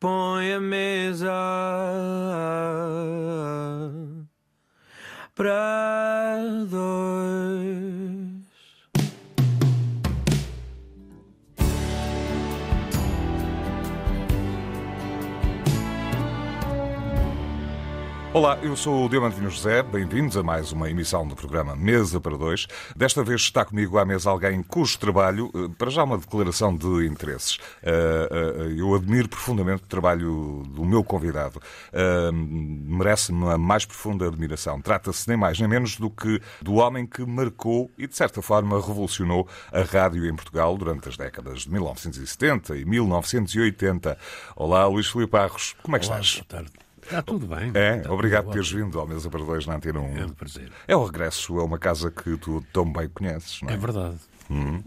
põe a mesa para dois. Olá, eu sou o Diamantino José, bem-vindos a mais uma emissão do programa Mesa para Dois. Desta vez está comigo à mesa alguém cujo trabalho, eh, para já uma declaração de interesses. Eh, eh, eu admiro profundamente o trabalho do meu convidado. Merece-me a mais profunda admiração. Trata-se nem mais nem menos do que do homem que marcou e, de certa forma, revolucionou a rádio em Portugal durante as décadas de 1970 e 1980. Olá, Luís Filipe Barros, como é que Olá, estás? Boa tarde. Está tudo bem. É, obrigado por teres vindo ao Mesa para Dois na Antena 1. É um prazer. É o regresso a uma casa que tu tão bem conheces, não é? É verdade.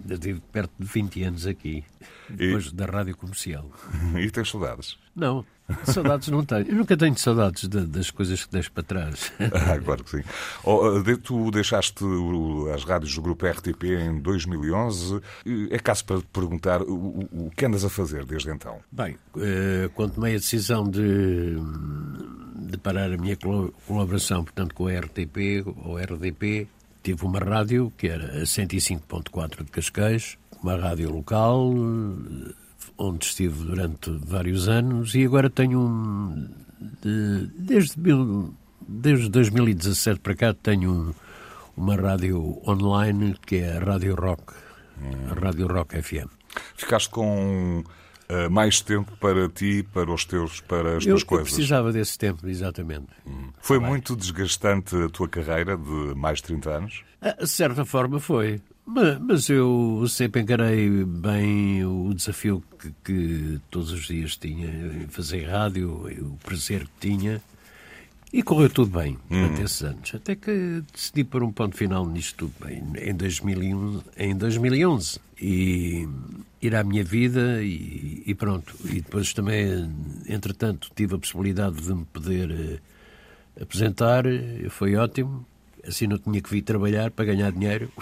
Eu tive perto de 20 anos aqui, depois da rádio comercial. E tens saudades. Não, saudades não tenho. Eu nunca tenho saudades de- das coisas que deixo para trás. Ah, claro que sim. Oh, de- tu deixaste as rádios do grupo RTP em 2011. É caso para te perguntar o, o- que andas a fazer desde então? Bem, eh, quando tomei a decisão de, de parar a minha colaboração, portanto, com a RTP ou RDP, tive uma rádio que era a 105.4 de Cascais, uma rádio local, eh, onde estive durante vários anos, e agora tenho um. de- desde, mil- desde 2017 para cá, tenho um- uma rádio online que é a Rádio Rock, a Rádio Rock FM. Ficaste com ah, mais tempo para ti, para os teus, para as Eu, tuas eu coisas. precisava desse tempo, exatamente. Foi muito desgastante a tua carreira de mais de 30 anos? Ah, De certa forma foi. Ma- Mas eu sempre encarei bem o desafio que, que todos os dias tinha em fazer rádio, o prazer que tinha. E correu tudo bem durante esses anos. Até que decidi pôr um ponto final nisto tudo bem, em 2001, em 2011. E ir à minha vida e, e pronto. E depois também, entretanto, tive a possibilidade de me poder eh, apresentar. Foi ótimo. Assim não tinha que vir trabalhar para ganhar dinheiro.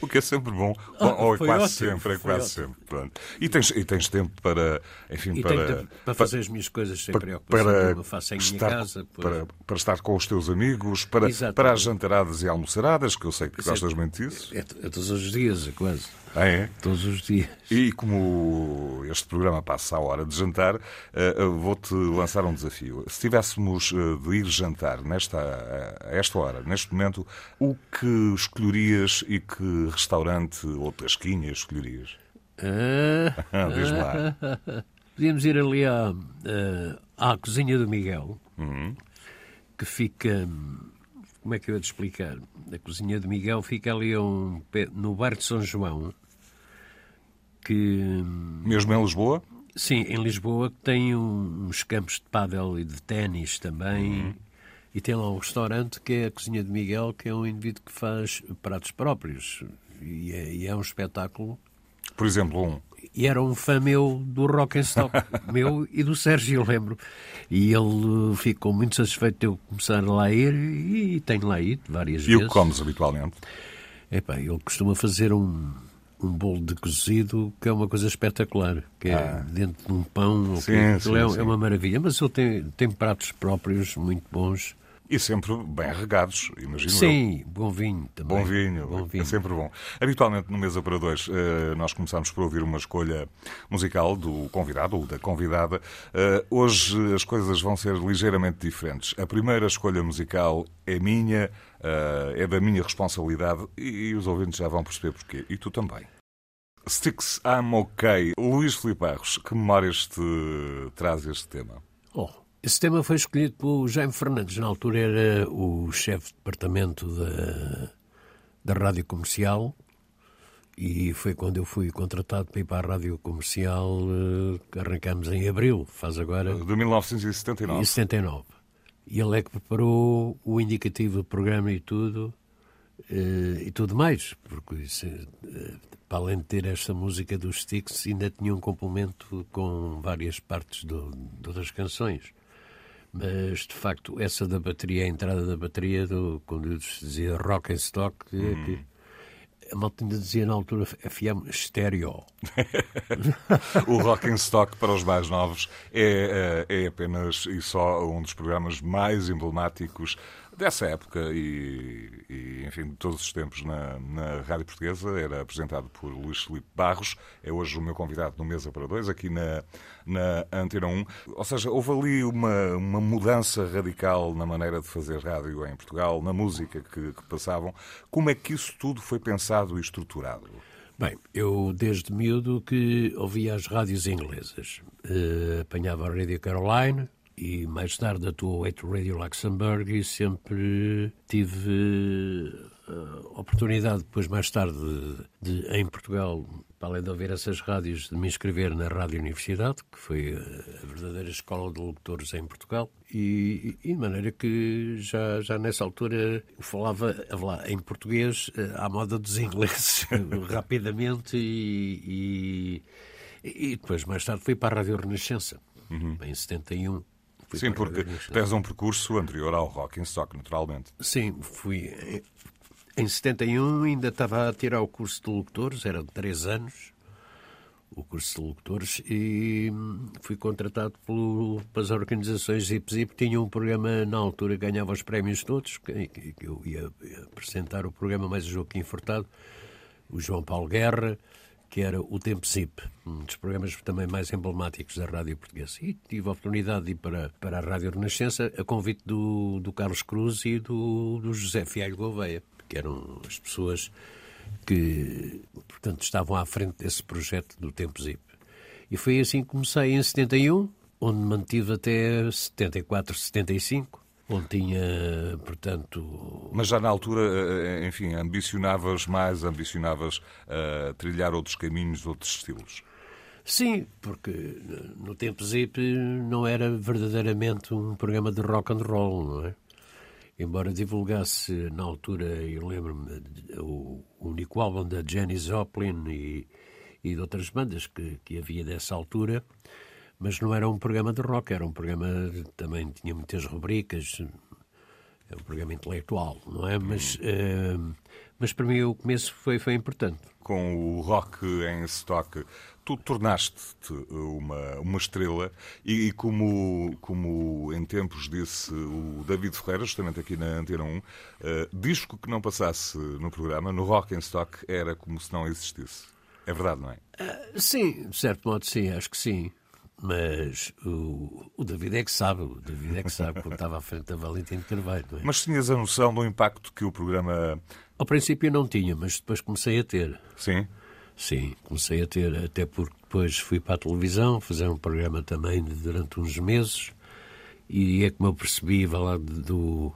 O que é sempre bom. Ah, ou é quase ótimo, sempre, é quase ótimo. sempre. Pronto. E, tens, e tens tempo para, enfim, E para, para fazer as minhas coisas sem preocupação para nenhuma. Faço em minha estar, casa. pois. para, para estar com os teus amigos, para, Exatamente. para as jantaradas e almoçaradas, que eu sei que é- gostas muito disso. É, é todos os dias, é quase. Ah, é? Todos os dias. E como este programa passa à hora de jantar, eh, eh, vou-te lançar um desafio. Se tivéssemos eh, de ir jantar nesta, a esta hora, neste momento, o que escolherias e que restaurante ou tasquinha escolherias? Ah, Diz-me lá. podíamos ir ali à, ah, à cozinha do Miguel, que fica. Como é que eu ia te explicar? A cozinha do Miguel fica ali um, no bairro de São João, que. Mesmo em Lisboa? Sim, em Lisboa que tem uns campos de pádel e de ténis também. E tem lá um restaurante que é a Cozinha de Miguel, que é um indivíduo que faz pratos próprios. E é, e é um espetáculo. Por exemplo, um. E era um fã meu do Rock and Stop, meu e do Sérgio, eu lembro. E ele ficou muito satisfeito de eu começar lá a ir e tenho lá ido várias E o vezes. que comes habitualmente? Epá, ele costuma fazer um, um bolo de cozido que é uma coisa espetacular, que é dentro de um pão. Ah. Sim, que- sim, é, sim. é uma maravilha. Mas ele tem, tem pratos próprios muito bons. E sempre bem regados, imagino eu. Sim, bom vinho também. Bom vinho, Bom vinho. é sempre bom. Habitualmente no Mesa para Dois eh, nós começamos por ouvir uma escolha musical do convidado ou da convidada. Eh, Hoje as coisas vão ser ligeiramente diferentes. A primeira escolha musical é minha, é da minha responsabilidade e os ouvintes já vão perceber porquê. E tu também. Sticks I'm OK. Luís Filipe Barros, que memórias te traz este tema? Oh, esse tema foi escolhido por Jaime Fernandes. Na altura era o chefe de departamento da, da Rádio Comercial e foi quando eu fui contratado para ir para a Rádio Comercial eh, que arrancámos em abril, faz agora De 1979. em 79. E ele é que preparou o indicativo do programa e tudo, eh, e tudo mais, porque isso, eh, para além de ter esta música dos Sticks, ainda tinha um complemento com várias partes do, do- das canções. Mas, de facto, essa da bateria, a entrada da bateria, do, quando eu dizia rock and stock, é que a malta ainda dizia na altura FM estéreo. o Rock in Stock para os mais novos é, é apenas e só um dos programas mais emblemáticos dessa época e, e, enfim, de todos os tempos na, na Rádio Portuguesa. Era apresentado por Luís Felipe Barros, é hoje o meu convidado no Mesa para Dois, aqui na, na Antena 1. Ou seja, houve ali uma, uma mudança radical na maneira de fazer rádio em Portugal, na música que, que passavam. Como é que isso tudo foi pensado e estruturado? Bem, eu desde miúdo que ouvia as rádios inglesas. Uh, apanhava a Radio Caroline, e mais tarde atuou at Radio Luxembourg e sempre tive eh, oportunidade, depois mais tarde, de, de, em Portugal, para além de ouvir essas rádios, de me inscrever na Rádio Universidade, que foi a verdadeira escola de locutores em Portugal, e, e de maneira que já, já nessa altura falava lá, em português eh, à moda dos ingleses, rapidamente, e, e, e, depois mais tarde fui para a Rádio Renascença, uhum. em 71 Sim, porque tens um percurso anterior ao rock in stock, naturalmente. Sim, fui. Em 71 ainda estava a tirar o curso de locutores, eram três anos o curso de locutores e fui contratado pelo, pelas organizações Zip Zip. Tinha um programa na altura, ganhava os prémios todos, que, eu ia, ia, apresentar o programa mais o Joaquim Furtado, o João Paulo Guerra, que era o Tempo Zip, um dos programas também mais emblemáticos da rádio portuguesa. E tive a oportunidade de ir para, para a Rádio Renascença a convite do, do Carlos Cruz e do, do José Fialho Gouveia, que eram as pessoas que, portanto, estavam à frente desse projeto do Tempo Zip. E foi assim que comecei em 71, onde mantive até 74, 75 onde tinha, portanto... Mas já na altura, eh, eh, enfim, ambicionavas mais, ambicionavas uh, trilhar outros caminhos, outros estilos? Sim, porque no tempo Zip não era verdadeiramente um programa de rock and roll, não é? Embora divulgasse na altura, eu lembro-me, o único álbum da Jenny Joplin e, e de outras bandas que, que havia dessa altura, mas não era um programa de rock, era um programa também tinha muitas rubricas, é um programa intelectual, não é? Mas, uh, mas para mim o começo foi, foi importante. Com o rock em stock, tu tornaste-te uma, uma estrela e, e, como, como em tempos disse o David Ferreira, justamente aqui na Antena 1, uh, disco que não passasse no programa, no rock em stock, era como se não existisse. É verdade, não é? Uh, sim, de certo modo sim, acho que sim. Mas o, o David é que sabe, o David é que sabe quando estava à frente da Valentim de Carvalho. É? Mas tinhas a noção do impacto que o programa. Ao princípio não tinha, mas depois comecei a ter. Sim? Sim, comecei a ter, até porque depois fui para a televisão, fazer um programa também durante uns meses, e é como eu percebi, lá, do,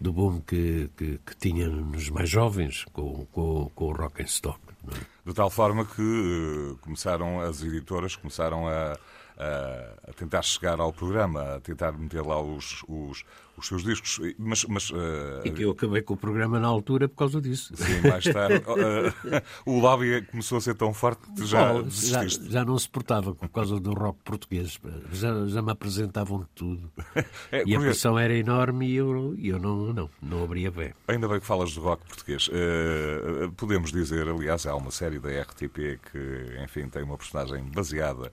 do boom que, que, que, tinha nos mais jovens com, com, com o rock and stock. É? De tal forma que uh, começaram, as editoras começaram a, a, tentar chegar ao programa, a tentar meter lá os, os, os seus discos. Mas, mas, uh, e que eu acabei com o programa na altura por causa disso. Sim, mais tarde. uh, o lobby começou a ser tão forte que já já, já, não se portava por causa do rock português. Já, já me apresentavam de tudo. É, e a pressão era enorme e eu, eu não, não, não abria bem. Ainda bem que falas do rock português. Uh, podemos dizer, aliás, há uma série da RTP que, enfim, tem uma personagem baseada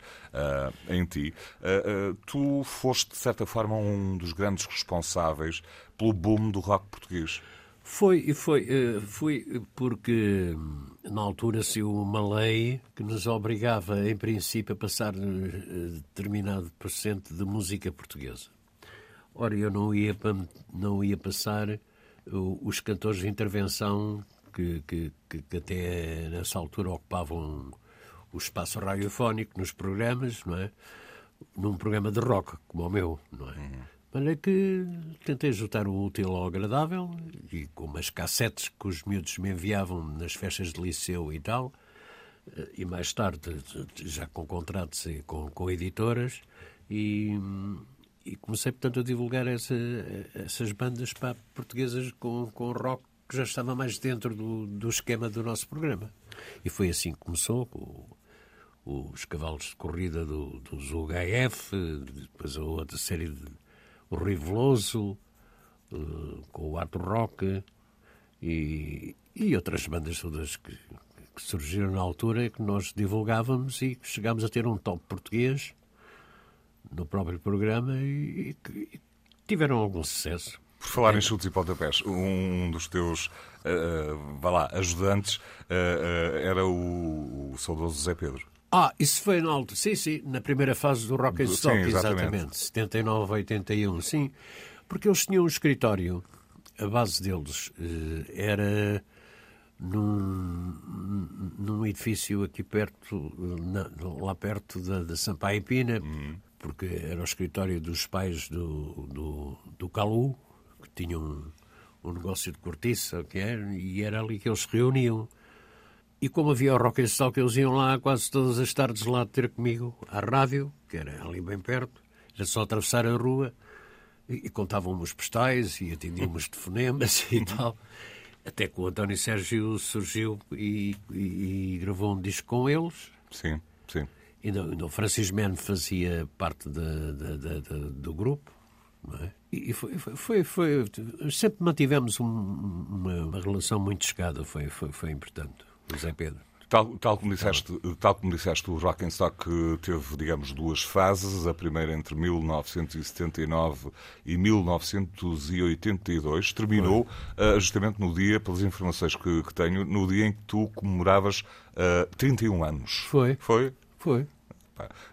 em em ti. Uh, uh, tu foste, de certa forma, um dos grandes responsáveis pelo boom do rock português. Foi, foi, uh, foi porque hum, na altura saiu uma lei que nos obrigava, em princípio, a passar determinado porcento de música portuguesa. Ora, eu não ia, não ia passar os cantores de intervenção que, que, que, até nessa altura ocupavam o espaço radiofónico nos programas, não é? Num programa de rock, como o meu, não é? Uhum. Mas é que tentei juntar o útil ao agradável e com umas cassetes que os miúdos me enviavam nas festas de liceu e tal, eh, e mais tarde já com contratos com, com editoras, e, e comecei, portanto, a divulgar essa, essas bandas pá, portuguesas com, com rock que já estava mais dentro do, do esquema do nosso programa. E foi assim que começou, com os cavalos de corrida do, dos UHF, depois a outra série de o Riveloso, uh, com o Arthur Roque, e, e outras bandas todas que, que surgiram na altura que nós divulgávamos e chegámos a ter um top português no próprio programa e, e que tiveram algum sucesso. Por falar em chutes e pontapés, um dos teus, uh, vá lá, ajudantes uh, uh, era o, o saudoso Zé Pedro. Ah, isso foi na altura, sim, sim, na primeira fase do Rock and Stock, sim, exatamente. exatamente, 79, 81, sim, porque eles tinham um escritório, a base deles era num, num edifício aqui perto, na, lá perto da, da Sampaio Pina, uhum. porque era o escritório dos pais do, do, do Calu, que tinham um, um negócio de cortiça, que era, e era ali que eles se reuniam. E como havia o rock and que eles iam lá quase todas as tardes lá ter comigo à rádio, que era ali bem perto, era só atravessar a rua, e, e contavam-me os postais e atendiam-me os telefonemas e tal. Até que o António Sérgio surgiu e, e, e gravou um disco com eles. Sim, sim. E no, o Francis Mann fazia parte de, de, de, do grupo. É? E foi, foi, foi, foi, sempre mantivemos um, uma, uma, relação muito chegada, foi, foi, foi importante, o Zé Pedro. Tal, tal, como disseste, tal como disseste, o Rock and Stock teve, digamos, duas fases. A primeira entre 1979 e 1982. Terminou uh, justamente no dia, pelas informações que, que, tenho, no dia em que tu comemoravas uh, 31 anos. Foi. Foi? Foi.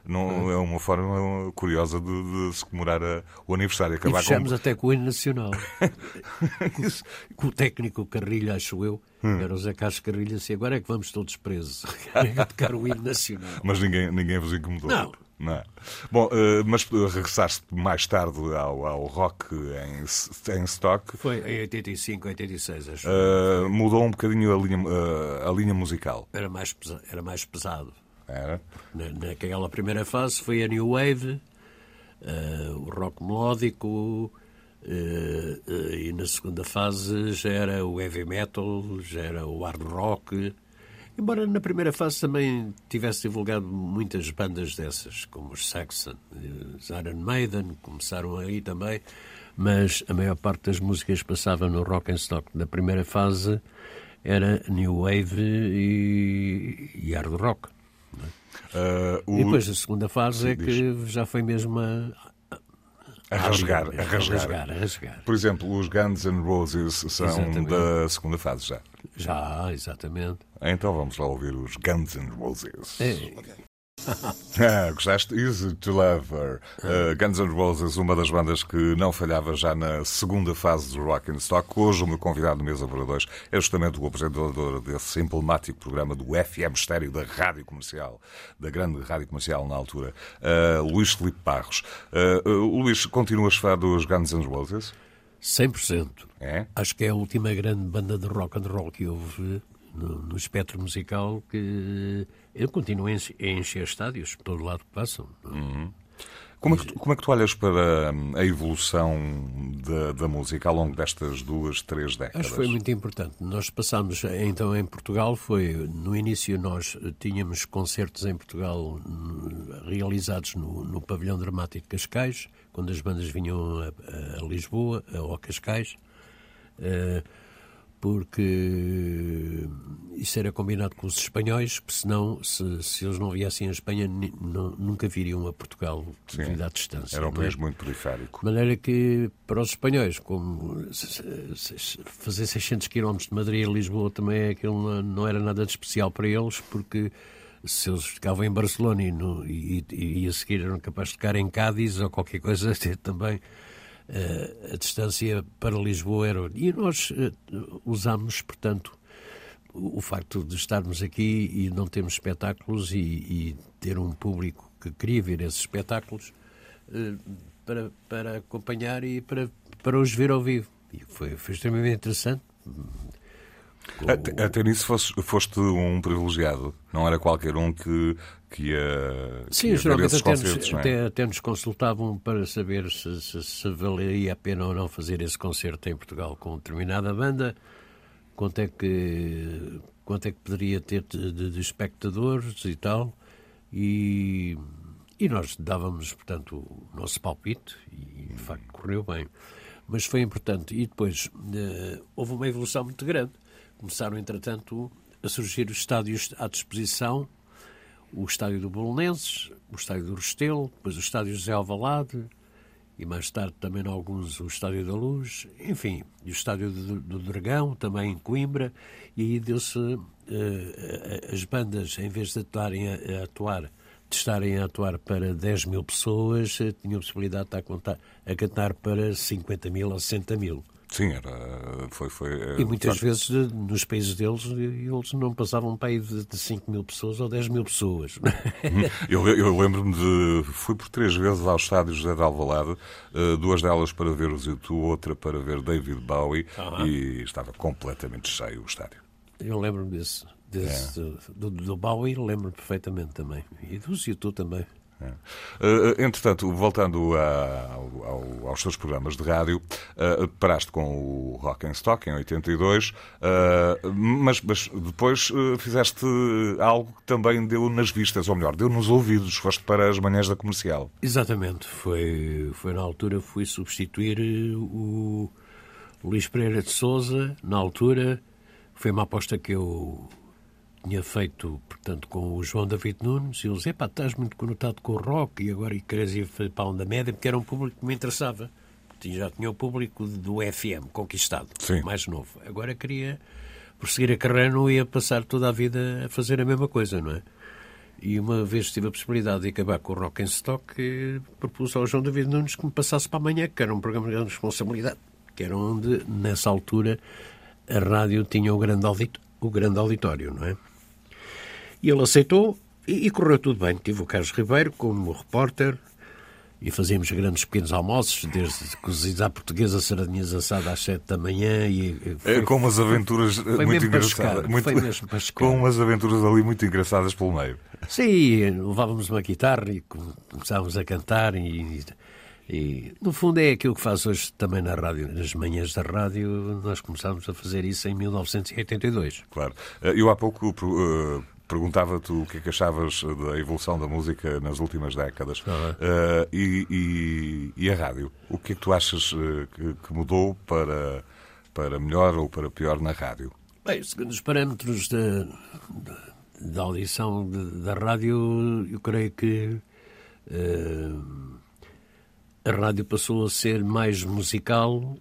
Não, é uma forma curiosa de, de se comemorar a, o aniversário. Acabar e fechamos com... até com o hino nacional. com o técnico Carrilho, acho eu, hum. era o Zé Carlos Carrilho, assim, agora é que vamos todos presos. a tocar o hino nacional. Mas ninguém, ninguém vos incomodou. Não. Não? Bom, uh, mas regressaste mais tarde ao, ao rock em, em stock. Foi em 85, 86, acho. Uh, mudou um bocadinho a linha, uh, a linha musical. Era mais, pesa era mais pesado. Era? Na, naquela primeira fase foi a New Wave, uh, o rock melódico, uh, uh, e na segunda fase já era o heavy metal, já era o hard rock. Embora na primeira fase também tivesse divulgado muitas bandas dessas, como os Saxon, os Iron Maiden, começaram aí também, mas a maior parte das músicas passava no rock and stock. Na primeira fase era New Wave e, e hard rock. Uh, o... E depois a segunda fase é que já foi mesmo a, a rasgar, a, rasgar. a rasgar. Por exemplo, os Guns N' Roses são exatamente. da segunda fase já. Já, exatamente. Então vamos lá ouvir os Guns N' Roses. É. ah, gostaste? Easy to Love Her. Uh, Guns N' Roses, uma das bandas que não falhava já na segunda fase do Rock and Stock. Hoje o meu convidado de mesa para dois é justamente o apresentador desse emblemático programa do FM Estéreo da Rádio Comercial, da grande Rádio Comercial na altura, uh, Luís Felipe Barros. Uh, Luís, continuas fã dos Guns N' Roses? 100%. É? Acho que é a última grande banda de rock and roll que houve no, no espectro musical que eu continuo a encher estádios por todo lado que passam. Uhum. Como é, que, como é, que, tu olhas para hum, a evolução da, da, música ao longo destas duas, três décadas? Acho que foi muito importante. Nós passámos, então, em Portugal, foi, no início nós tínhamos concertos em Portugal hum, realizados no, no Pavilhão Dramático de Cascais, quando as bandas vinham a, a Lisboa, ou a Cascais. Uh, porque isso era combinado com os espanhóis, porque senão, se, se eles não viessem à Espanha, nunca viriam a Portugal devido à distância. Era um é? país é? muito periférico. De maneira que, para os espanhóis, como fazer 600 km de Madrid a Lisboa também aquilo não era nada de especial para eles, porque se eles ficavam em Barcelona e, no, e, e, e a seguir eram capazes de ficar em Cádiz ou qualquer coisa também a distância para Lisboa era. E nós uh, usámos, portanto, o, facto de estarmos aqui e não termos espetáculos e, e ter um público que queria ver esses espetáculos uh, para, para acompanhar e para, para os ver ao vivo. E foi, foi extremamente interessante. Até, até nisso foste, foste, um privilegiado. Não era qualquer um que, que ia. Sim, ia geralmente até nos, é? até, até nos, consultavam para saber se, se, se, valeria a pena ou não fazer esse concerto em Portugal com determinada banda, quanto é que, quanto é que poderia ter de, de, de espectadores e tal. E, e nós dávamos, portanto, o nosso palpite, e de facto correu bem. Mas foi importante. E depois eh, houve uma evolução muito grande. Começaram, entretanto, a surgir os estádios à disposição. O estádio do Bolonenses, o estádio do Restelo, depois o estádio José Alvalade, e mais tarde também alguns o Estádio da Luz, enfim, e o Estádio do, do Dragão, também em Coimbra, e aí deu-se uh, as bandas, em vez de atuarem a, a, atuar, de estarem a atuar para 10 mil pessoas, uh, tinham a possibilidade de estar a, contar, a cantar para 50 mil ou 60 mil. Sim, era, foi, foi, eh, e muitas vezes nos países deles eles não passavam para aí de, de 5 mil pessoas ou 10 mil pessoas. Uhum. eu, eu lembro-me de. Fui por três vezes ao estádio José de Alvalade, uh, duas delas para ver os YouTube, outra para ver David Bowie, uhum. e estava completamente cheio o estádio. Eu lembro-me desse. desse é. do, do Bowie lembro-me perfeitamente também. E dos YouTube também. Uh, entretanto, voltando a, ao, aos seus programas de rádio, uh, paraste com o Rock and Stock em 82, uh, mas, mas, depois fizeste algo que também deu nas vistas, ou melhor, deu nos ouvidos, foste para as manhãs da comercial. Exatamente, foi, foi na altura, fui substituir o Luís Pereira de Souza, na altura, foi uma aposta que eu tinha feito, portanto, com o João David Nunes, e eles, epá, estás muito conotado com o rock e agora e queres ir para a onda média, porque era um público que me interessava. Já tinha o público do FM conquistado, Sim. mais novo. Agora queria prosseguir a carreira, não ia passar toda a vida a fazer a mesma coisa, não é? E uma vez tive a possibilidade de acabar com o Rock and Stock, propus ao João David Nunes que me passasse para amanhã, que era um programa de grande responsabilidade, que era onde, nessa altura, a rádio tinha o grande, o grande auditório, não é? E ele aceitou e, e correu tudo bem. Tive o Carlos Ribeiro como repórter e fazíamos grandes pequenos almoços, desde cozidos à portuguesa, sardinhas assadas às sete da manhã. E foi, com umas aventuras muito engraçadas. Muito, foi mesmo com umas aventuras ali muito engraçadas pelo meio. Sim, levávamos uma guitarra e começávamos a cantar e, e, no fundo é aquilo que faz hoje também na rádio, nas manhãs da rádio, nós começámos a fazer isso em 1982. Claro. Eh, eu há pouco uh, perguntava-te o que é que achavas da evolução da música nas últimas décadas. Uh, e, e, e, a rádio? O que é que tu achas uh, que, que, mudou para, para melhor ou para pior na rádio? Bem, segundo os parâmetros da, da audição de, da rádio, eu creio que uh, a rádio passou a ser mais musical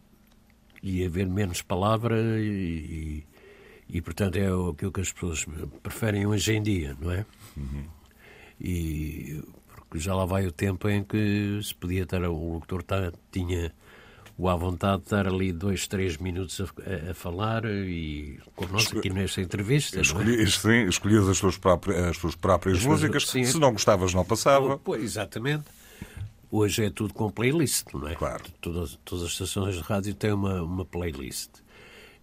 e a haver menos palavra e, e, portanto, é aquilo que as pessoas preferem hoje em dia, não é? Uhum. E porque já lá vai o tempo em que se podia estar, o locutor tá, tinha o à vontade de estar ali dois, três minutos a, a falar e connosco aqui nesta entrevista. Escolhi, é? sim, escolhias as tuas próprias, as tuas próprias as músicas, sim, se não gostavas não passava. Pois, exatamente. Hoje é tudo com playlist, não é? Claro. Todas, todas as estações de rádio têm uma, uma playlist.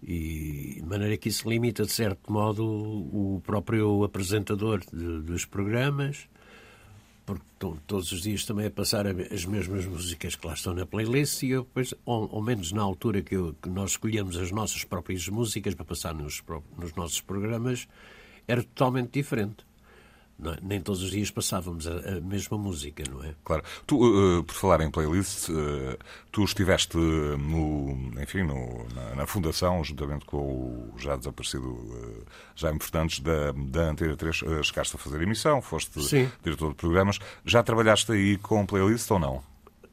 E de maneira que isso limita, de certo modo, o próprio apresentador de, dos programas, porque todos os dias também a passar as mesmas músicas que lá estão na playlist, e eu depois, ou, ou menos na altura que, eu, que, nós escolhemos as nossas próprias músicas para passar nos, nos nossos programas, era totalmente diferente. É? Nem todos os dias passávamos a, a, mesma música, não é? Claro. Tu, uh, por falar em playlist, uh, tu estiveste no, enfim, no, na, na, fundação, juntamente com o já desaparecido uh, Jaime Fernandes, da, da Antena 3, uh, chegaste a fazer emissão, foste sim. diretor de programas. Já trabalhaste aí com playlist ou não?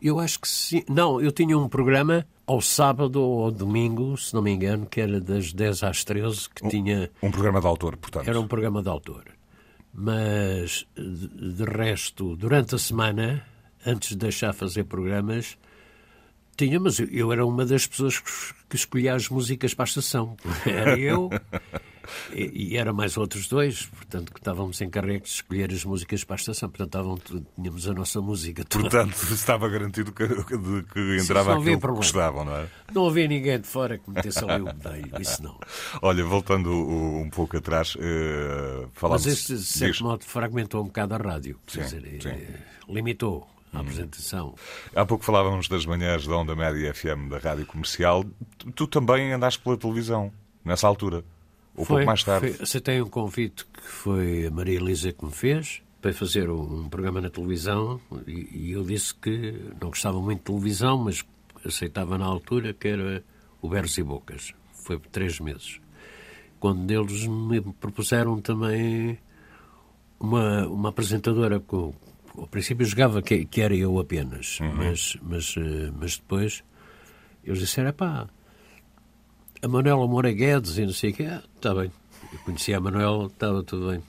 Eu acho que sim. Não, eu tinha um programa ao sábado ou ao domingo, se não me engano, que era das 10 às 13, que um, tinha... Um programa de autor, portanto. Era um programa de autor mas de resto, durante a semana, antes de deixar fazer programas, tinha, mas eu era uma das pessoas que escolhia as músicas para a estação. Era eu e, e era mais outros dois, portanto, que estávamos encarregues de escolher as músicas para a estação. Portanto, estavam, tínhamos a nossa música toda. Portanto, estava garantido que, de que entrava Sim, aquilo que gostavam, não é? Não havia ninguém de fora que metesse ali o bedelho, isso não. Olha, voltando um pouco atrás, uh, falamos... Mas este, de certo modo, fragmentou um bocado a rádio. Sim, dizer, sim. Eh, limitou a apresentação. Há pouco falávamos das manhãs da Onda Média FM da Rádio Comercial. Tu, tu também andaste pela televisão, nessa altura. Ou foi, pouco mais tarde. Foi, tem um convite que foi a Maria Elisa que me fez para fazer um programa na televisão e, e eu disse que não gostava muito de televisão, mas aceitava na altura, que era o Berros e Bocas. Foi por três meses. Quando eles me propuseram também uma, uma apresentadora com. Ao princípio jogava que, que era eu apenas, mas, mas, eh, mas depois eles disseram: pá, a Manuela Moura Guedes e não sei o quê. Está bem. Eu conhecia a Manuela, estava tudo bem.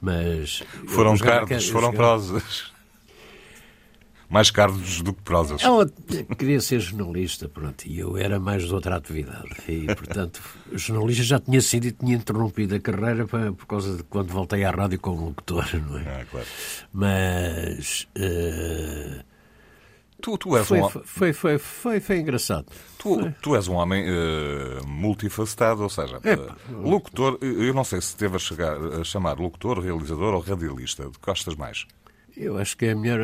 Mas. Foram eu foram prosas. Mais cardos do que prosas. Ela queria ser jornalista, pronto, e eu era mais de outra atividade. E, portanto, jornalista já tinha sido e tinha interrompido a carreira para- por causa de quando voltei à rádio como locutor, não é? Ah, claro. Mas. eh, Tu, tu, és foi, um, foi, foi, foi, foi engraçado. tu, tu és um homem eh, multifacetado, ou seja, É, eh, locutor, eh, eu não sei se teve a, chegar, a chamar locutor, realizador ou radialista. De que gostas mais? Eu acho que é melhor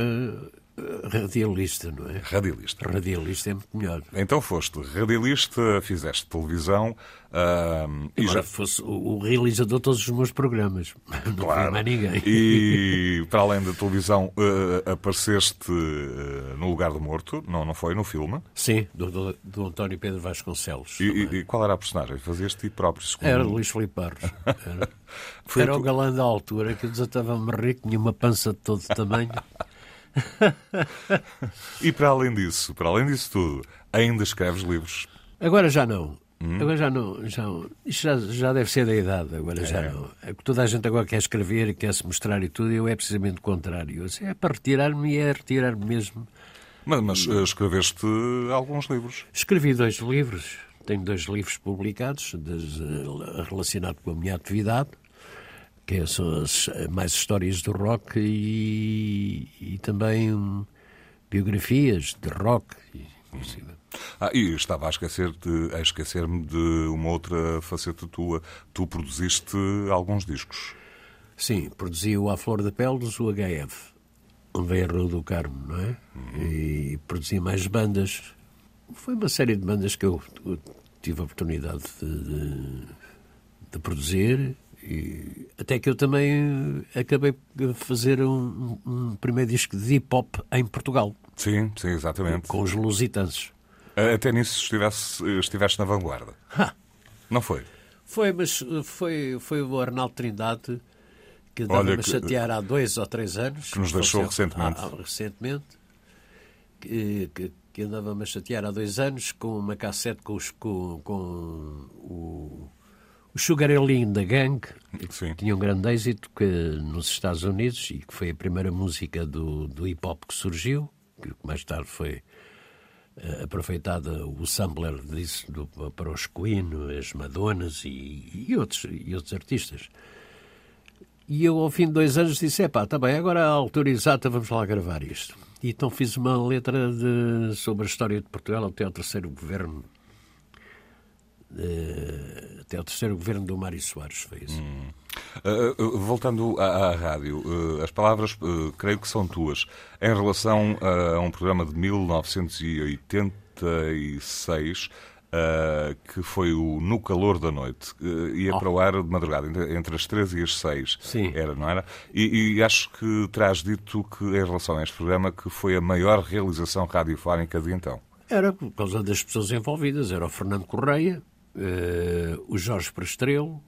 radialista, não é? Radialista. Radialista é muito melhor. Então foste radialista, fizeste televisão ah, e já. fosse o, o realizador de todos os meus programas. Não foi mais ninguém. E para além da televisão, eh, apareceste eh, no lugar do morto, não, não foi? No filme. Sim, do, do, do António Pedro Vasconcelos. E, e- qual era a personagem? Fazias ti próprio, segundo. Era Luís Filipe Barros. Era, era tu- o galã da altura que eu desatava-me rir, tinha uma pança de todo tamanho. E para além disso, para além disso tudo, ainda escreves livros. Agora já não. Hum? Agora já não. Já, isto já, já deve ser da idade, agora já não. É que toda a gente agora quer escrever e quer se mostrar e tudo, e eu é precisamente o contrário. É para retirar-me e é retirar-me mesmo. Mas, mas, eh, escreveste alguns livros. Escrevi dois livros, tenho dois livros publicados eh, relacionados com a minha atividade, que são as eh, mais histórias do rock e, e também hum, biografias de rock. Ah, e estava a esquecer de, a esquecer-me de uma outra faceta tua. Tu produziste alguns discos. Sim, produzi o A Flor da Pele dos UHF, onde veio a Rua do Carmo, não é? E produzi mais bandas. Foi uma série de bandas que eu, eu tive a oportunidade de, de- de produzir. E até que eu também acabei de fazer um, um primeiro disco de hip hop em Portugal, Sim, sim, exatamente. com os Lusitanos. Eh, Até nisso estivesse, estiveste na vanguarda. Ha! Não foi? Foi, mas uh, foi, foi o Arnaldo Trindade que andava-me a chatear há dois ou três anos. Que nos deixou recentemente. há- há- recentemente. Que, que, que andava-me a chatear há dois anos com uma cassete com, os, com, com o, o Sugar Lean da Gang, Sim. tinha um grande êxito que, nos Estados Unidos e que foi a primeira música do, do hip hop que surgiu, que mais tarde foi eh, aproveitada o sampler disso do- para os Queen, as Madonas e, e outros, e outros artistas. E eu, ao fim de dois anos, disse: epá, está bem, agora a altura exata, vamos lá gravar isto. E então fiz uma letra de- sobre a história de Portugal até ao terceiro governo. Eh, até ao terceiro governo do Mário Soares, foi isso. Uh, uh, voltando à, à rádio, uh, as palavras uh, creio que são tuas. Em relação uh, a um programa de 1986, uh, que foi o No Calor da Noite, ia para o ar de madrugada, entre, entre as 13 e as 6. Sim. Era, não era? E, e acho que terás dito que, em relação a este programa, que foi a maior realização radiofónica de então. Era por causa das pessoas envolvidas. Era o Fernando Correia, eh, o Jorge Prestrelo,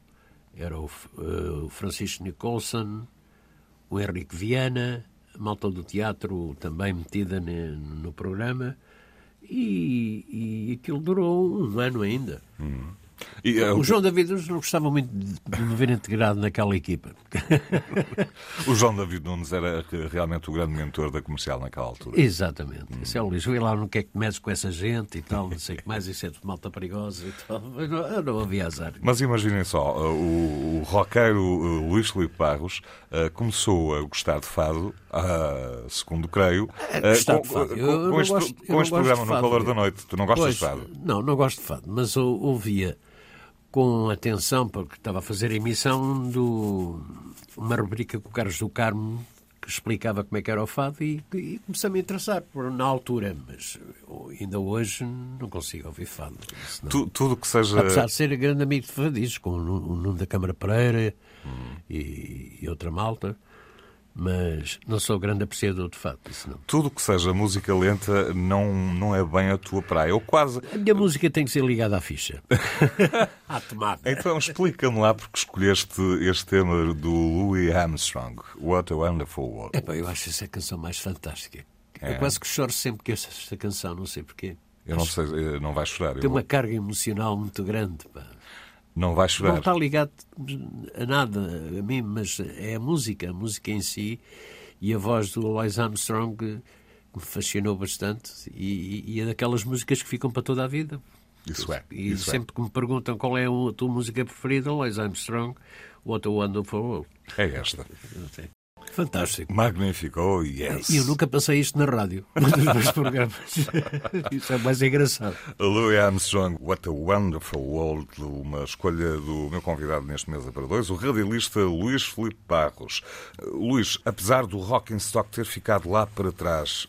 era o, eh, o Francisco Nicholson, o Henrique Viana, a malta do teatro também metida ne- no programa. E, e aquilo durou um ano ainda. E, uh, O João David não gostava muito de me ver integrado naquela equipa. o João David Nunes era realmente o grande mentor da comercial naquela altura. Exatamente. Esse é o Luís. Vê lá no que é que meses com essa gente e tal, não sei o que mais, isso é de malta perigosa e tal. Mas não, eu não havia azar. Mas imaginem só, uh, o, o roqueiro uh, Luís Filipe Barros uh, começou a gostar de fado, uh, segundo creio, uh, gostar com, de fado. com- com este, gosto- com este programa de no fado. calor da noite. Tu não gostas Pois, de fado? Não, não gosto de fado, mas ouvia com atenção, porque estava a fazer a emissão do uma rubrica com o Carlos do Carmo que explicava como é que era o fado e, e comecei a me interessar por, na altura, mas ainda hoje não consigo ouvir fado. Senão- Tu- tudo que seja. Apesar de ser grande amigo de fadistas, com o o Nuno da Câmara Pereira e, e outra malta, Mas não sou grande apreciador de fato, isso não. Tudo que seja música lenta não, não é bem a tua praia. Eu quase. A minha música tem que ser ligada à ficha. à tomada. Então explica-me lá porque escolheste este tema do Louis Armstrong, What a Wonderful World. Epá, eu acho essa canção mais fantástica. É. Eu quase que choro sempre que ouço esta canção, não sei porquê. Eu não sei, eh, não vais chorar. Tem eu- uma carga emocional muito grande. Pá. Não vais chorar. Não está ligado a nada a mim, mas é a música, a música em si e a voz do Louis Armstrong que me fascinou bastante e, e é daquelas músicas que ficam para toda a vida. Isso é. E isso é. sempre que me perguntam qual é a tua música preferida, Louis Armstrong, What a Wonderful World. É esta. Fantástico. Magnífico, oh yes. E eu nunca passei isto na rádio, num dos meus programas. Isso é mais engraçado. Louis Armstrong, What a Wonderful World, uma escolha do meu convidado neste Mesa para Dois, o radialista Luís Filipe Barros. Uh, Luís, apesar do Rock in Stock ter ficado lá para trás,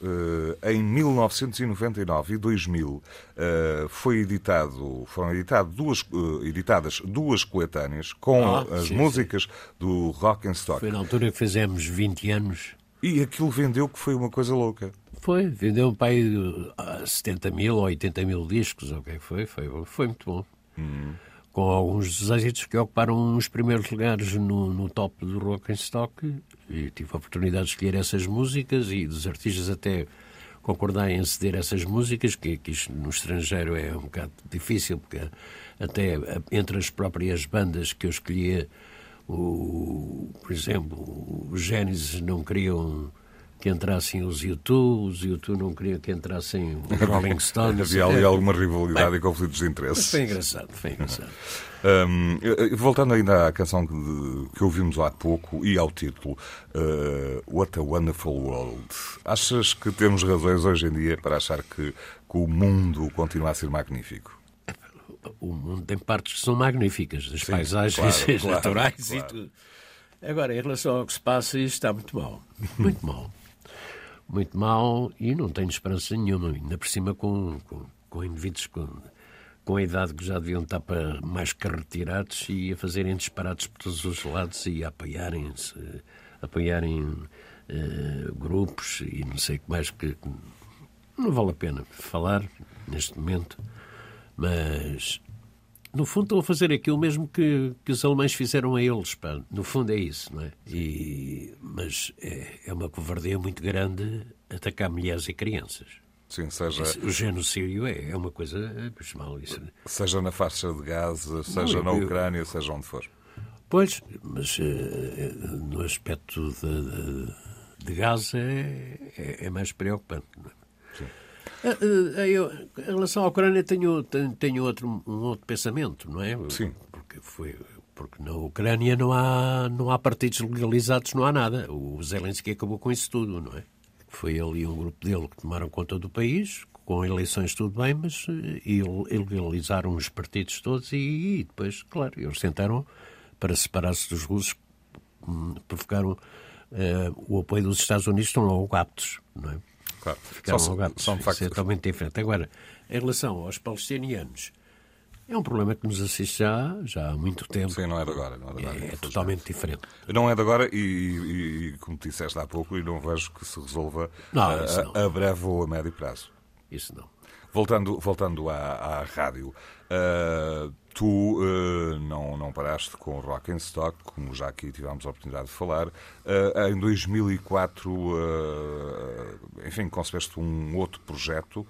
eh, em 1999 e 2000 eh, foi editado, foram editado duas, editadas duas coletâneas com Ah, as sim, músicas do Rock in Stock. Foi na altura que fizemos 20 anos. E aquilo vendeu que foi uma coisa louca. Foi, vendeu um pai a 70 mil ou 80 mil discos, ou o que que foi, foi, foi muito bom. Com alguns dos êxitos que ocuparam os primeiros lugares no, no top do Rock and Stock e tive a oportunidade de escolher essas músicas e dos artistas até concordarem em ceder essas músicas, que, que isto no estrangeiro é um bocado difícil, porque até entre as próprias bandas que eu escolhia, o, por exemplo, os Genesis não queriam que entrassem os U2, os U2 não queriam que entrassem os Rolling Stones. Havia ali É, alguma rivalidade e conflitos de interesse. Foi engraçado, foi engraçado. Eh, voltando ainda à canção que, que ouvimos há pouco e ao título, eh, What a Wonderful World. Achas que temos razões hoje em dia para achar que, que o mundo continua a ser magnífico? O mundo tem partes que são magníficas, as Sim, paisagens claro, claro, naturais claro. e tudo. Agora, em relação ao que se passa, isto está muito mal. Muito mal. Muito mal e não tenho esperança nenhuma, ainda por cima com, com, com indivíduos com, com a idade que já deviam estar para mais que retirados e a fazerem disparates por todos os lados e a apoiarem-se, apoiarem eh, grupos e não sei o que mais que não vale a pena falar neste momento, mas no fundo estão a fazer aquilo mesmo que, que os alemães fizeram a eles. Pá. No fundo é isso, não é? E, mas é, é uma covardia muito grande atacar mulheres e crianças. Sim, seja, o genocídio é, é uma coisa abismal. Isso. seja na faixa de Gaza, seja eu- na eu- Ucrânia, seja onde for. Pois, mas eh, no aspecto de, de, de Gaza é, é- é mais preocupante. não é? Eh, eh, eu, em relação à Ucrânia, tenho, tenho, outro, um outro pensamento, não é? Sim. Porque, foi, porque na Ucrânia não há, não há partidos legalizados, não há nada. O Zelensky acabou com isso tudo, não é? Foi ele e um grupo dele que tomaram conta do país, com eleições tudo bem, mas eh, il- ilegalizaram os partidos todos e, e depois, claro, eles tentaram, para separar-se dos russos, hum, provocaram eh, o apoio dos Estados Unidos, estão logo aptos, não é? Claro. Ficaram São, logo aptos. são de Isso é facto. totalmente diferente. Agora, em relação aos palestinianos, é um problema que nos assiste já, já há muito tempo. Sim, não é de agora. Não é, de agora É, infelizmente. totalmente diferente. Não é de agora e, e- e, como disseste há pouco, e não vejo que se resolva Não, a, isso não. a- a breve ou a médio prazo. Isso não. Voltando, voltando à, à rádio, ah, tu ah, não, não paraste com o Rock and Stock, como já aqui tivemos a oportunidade de falar. Ah, em 2004, ah, enfim, concebeste um outro projeto.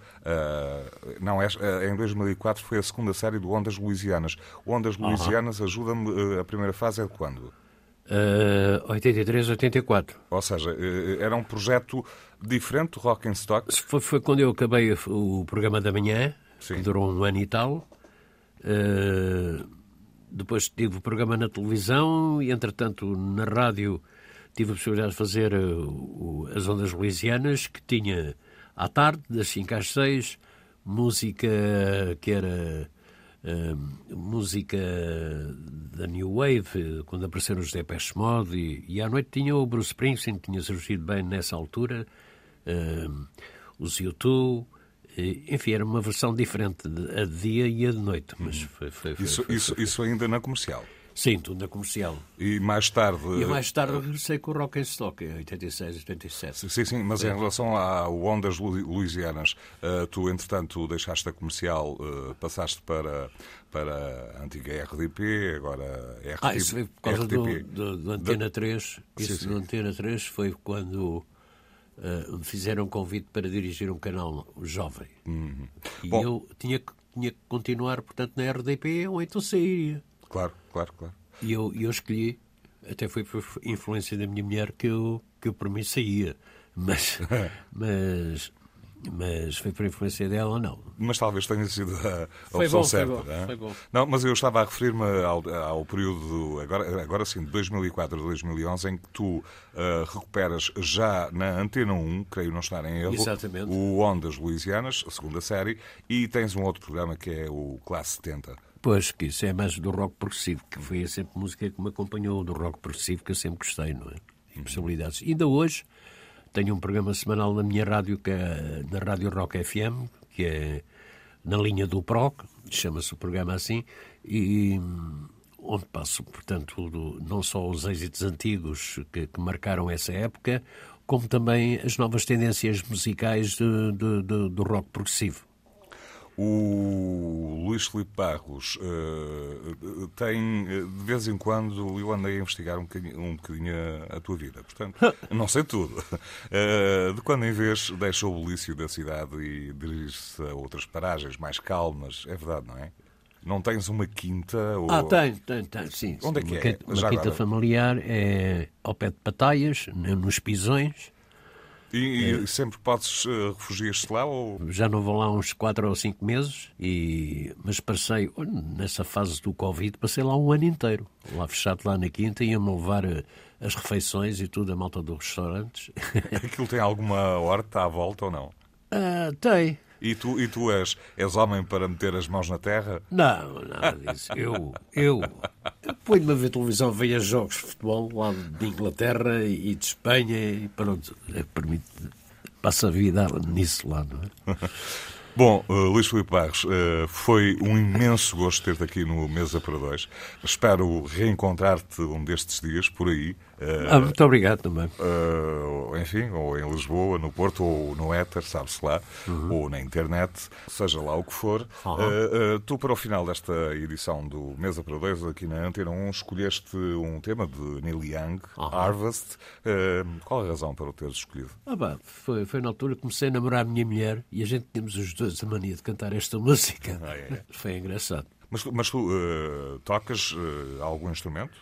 não, é, em 2004 foi a segunda série do Ondas Louisianas. O Ondas Louisianas, ajuda-me, a primeira fase é de quando? Uh, 83, 84. Ou seja, eh, era um projeto diferente do Rock and Stock. Foi, foi quando eu acabei o, o programa da manhã, Sim. que durou um ano e tal. Uh, depois tive o programa na televisão e, entretanto, na rádio tive a possibilidade de fazer o- as Ondas Louisianas, que tinha à tarde, das 5 às 6, música que era uh, música da New Wave, quando apareceram os Depeche Mode, e, e à noite tinha o Bruce Springsteen, que tinha surgido bem nessa altura, os U2, e, enfim, era uma versão diferente, a de dia e a de noite, mas foi, foi, foi, Isso, isso, isso ainda na comercial. Sim, tudo na comercial. E mais tarde. E mais tarde regressei com o Rock and Stock, em 86, 87. Sim, sim, mas em relação ao Ondas Louisianas, uh, tu, entretanto, deixaste a comercial, uh, passaste para, para a antiga RDP, agora RTP. Ah, isso foi por causa RTP. do, do, do Antena 3. Isso sim, sim. do Antena 3 foi quando uh, me fizeram um convite para dirigir um canal jovem. Uhum. E Bom, eu tinha que, tinha que continuar, portanto, na RDP ou então sairia. Claro, claro, claro. E eu, eu escolhi, até foi por influência da minha mulher que eu, que eu por mim saía. Mas, mas, mas foi por influência dela ou não. Mas talvez tenha sido a, foi opção bom, certa. Foi bom, não, foi bom. não, mas eu estava a referir-me ao, ao, período, agora, agora sim, de 2004 a 2011, em que tu uh, recuperas já na Antena 1, creio não estar em erro, Exatamente. o Ondas Louisianas, a segunda série, e tens um outro programa que é o Classe 70. Pois, que isso é mais do rock progressivo, que foi sempre música que me acompanhou, do rock progressivo que eu sempre gostei, não é? E possibilidades. Ainda hoje tenho um programa semanal na minha rádio, que é na Rádio Rock FM, que é na linha do PROC, chama-se o programa assim, e onde passo, portanto, não só os êxitos antigos que, que marcaram essa época, como também as novas tendências musicais de, do rock progressivo. O Luís Filipe Barros uh, tem, de vez em quando, eu andei a investigar um bocadinho, um bocadinho a, a, tua vida. Portanto, não sei tudo. Uh, de quando em vez deixa o bulício da cidade e dirige-se a outras paragens mais calmas. É verdade, não é? Não tens uma quinta? Ou... Ah, tenho, tenho, tenho, sim. Onde sim. é que é? Uma, uma quinta agora? familiar é ao pé de Pataias, nos Pisões. E, e sempre podes uh, refugiar-te lá? Ou... Já não vou lá uns 4 ou 5 meses, e... mas passei, nessa fase do Covid, passei lá um ano inteiro. Lá fechado lá na quinta, ia-me levar uh, as refeições e tudo, a malta dos restaurantes. Aquilo tem alguma horta à volta ou não? Uh, tem. E tu, e tu és, és homem para meter as mãos na terra? Não, nada disso. Eu, eu, eu ponho-me a ver televisão, vejo jogos de futebol lá de Inglaterra e de Espanha e pronto, permite, passa a vida nisso lá, não é? Bom, uh, Luís Filipe Barros, uh, foi um imenso gosto ter-te aqui no Mesa para Dois. Espero reencontrar-te um destes dias por aí. Uh, ah, muito obrigado também. enfim, ou em Lisboa, no Porto, ou no Éter, sabe-se lá, uhum. ou na internet, seja lá o que for. Uhum. tu, para o final desta edição do Mesa para Dois, aqui na Antena 1, escolheste um tema de Neil Young, uhum. Harvest. qual a razão para o teres escolhido? Ah, bah, foi, foi na altura que comecei a namorar a minha mulher e a gente tínhamos os dois a mania de cantar esta música. Ah, é. Foi engraçado. Mas, mas tu uh, tocas uh, algum instrumento?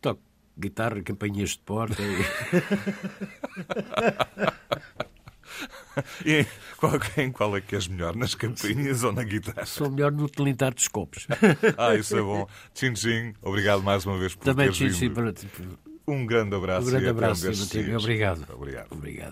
Toco guitarra, campanhas de porta. E... e qual, em qual é que és melhor? Nas campainhas ou na guitarra? Sou melhor no telintar dos copos. ah, isso é bom. Tchim, tchim. Obrigado mais uma vez por Também teres tchim, vindo. Tchim, para... Um grande abraço. Um grande abraço, e até um Obrigado. Obrigado. Obrigado.